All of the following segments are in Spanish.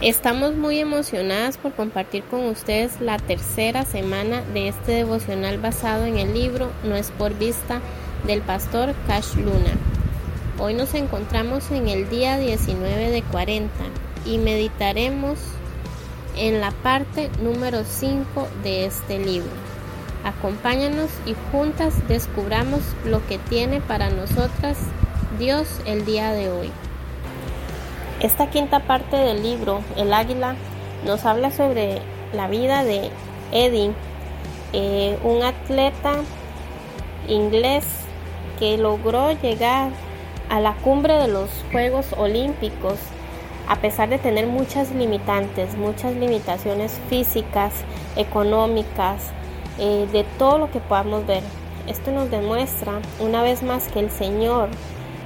Estamos muy emocionadas por compartir con ustedes la tercera semana de este devocional basado en el libro No es por vista del pastor Cash Luna. Hoy nos encontramos en el día 19 de 40 y meditaremos en la parte número 5 de este libro. Acompáñanos y juntas descubramos lo que tiene para nosotras Dios el día de hoy. Esta quinta parte del libro, El Águila, nos habla sobre la vida de Eddie, eh, un atleta inglés que logró llegar a la cumbre de los Juegos Olímpicos a pesar de tener muchas limitantes, muchas limitaciones físicas, económicas, eh, de todo lo que podamos ver. Esto nos demuestra una vez más que el Señor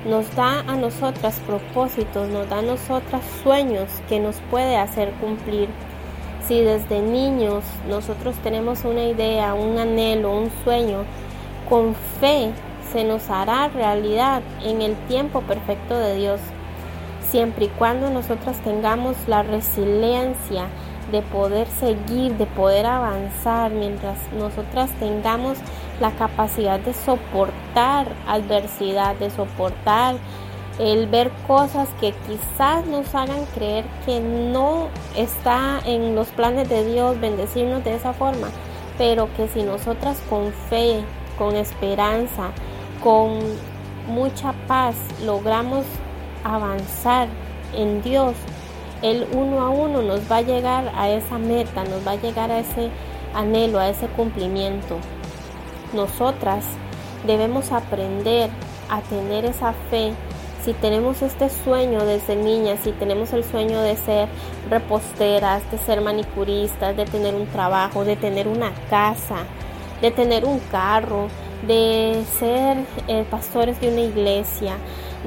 nos da a nosotras propósitos, nos da a nosotras sueños que nos puede hacer cumplir. Si desde niños nosotros tenemos una idea, un anhelo, un sueño, con fe se nos hará realidad en el tiempo perfecto de Dios, siempre y cuando nosotras tengamos la resiliencia de poder seguir, de poder avanzar, mientras nosotras tengamos la capacidad de soportar adversidad, de soportar el ver cosas que quizás nos hagan creer que no está en los planes de Dios bendecirnos de esa forma, pero que si nosotras con fe, con esperanza, con mucha paz logramos avanzar en Dios, el uno a uno nos va a llegar a esa meta, nos va a llegar a ese anhelo, a ese cumplimiento nosotras debemos aprender a tener esa fe. Si tenemos este sueño desde niñas, si tenemos el sueño de ser reposteras, de ser manicuristas, de tener un trabajo, de tener una casa, de tener un carro, de ser eh, pastores de una iglesia,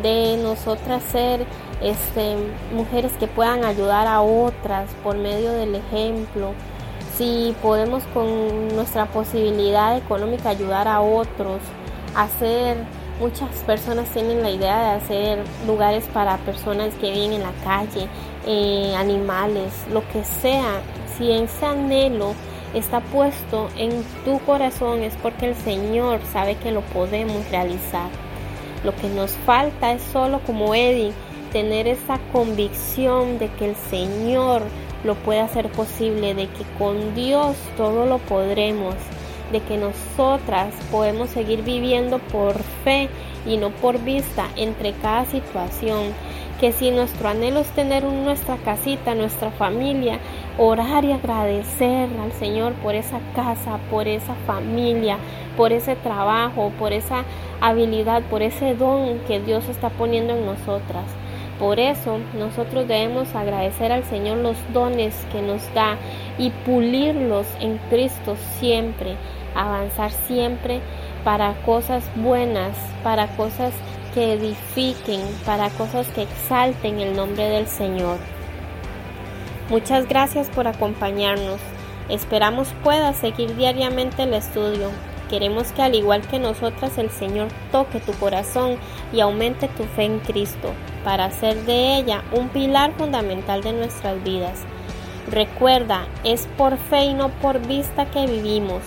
de nosotras ser este, mujeres que puedan ayudar a otras por medio del ejemplo, si podemos con nuestra posibilidad económica ayudar a otros, hacer, muchas personas tienen la idea de hacer lugares para personas que viven en la calle, eh, animales, lo que sea, si ese anhelo está puesto en tu corazón es porque el Señor sabe que lo podemos realizar. Lo que nos falta es solo como Eddie tener esa convicción de que el Señor lo puede hacer posible, de que con Dios todo lo podremos, de que nosotras podemos seguir viviendo por fe y no por vista entre cada situación, que si nuestro anhelo es tener nuestra casita, nuestra familia, orar y agradecer al Señor por esa casa, por esa familia, por ese trabajo, por esa habilidad, por ese don que Dios está poniendo en nosotras. Por eso nosotros debemos agradecer al Señor los dones que nos da y pulirlos en Cristo siempre, avanzar siempre para cosas buenas, para cosas que edifiquen, para cosas que exalten el nombre del Señor. Muchas gracias por acompañarnos. Esperamos puedas seguir diariamente el estudio. Queremos que al igual que nosotras el Señor toque tu corazón y aumente tu fe en Cristo para hacer de ella un pilar fundamental de nuestras vidas. Recuerda, es por fe y no por vista que vivimos.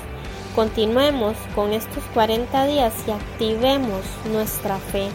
Continuemos con estos 40 días y activemos nuestra fe.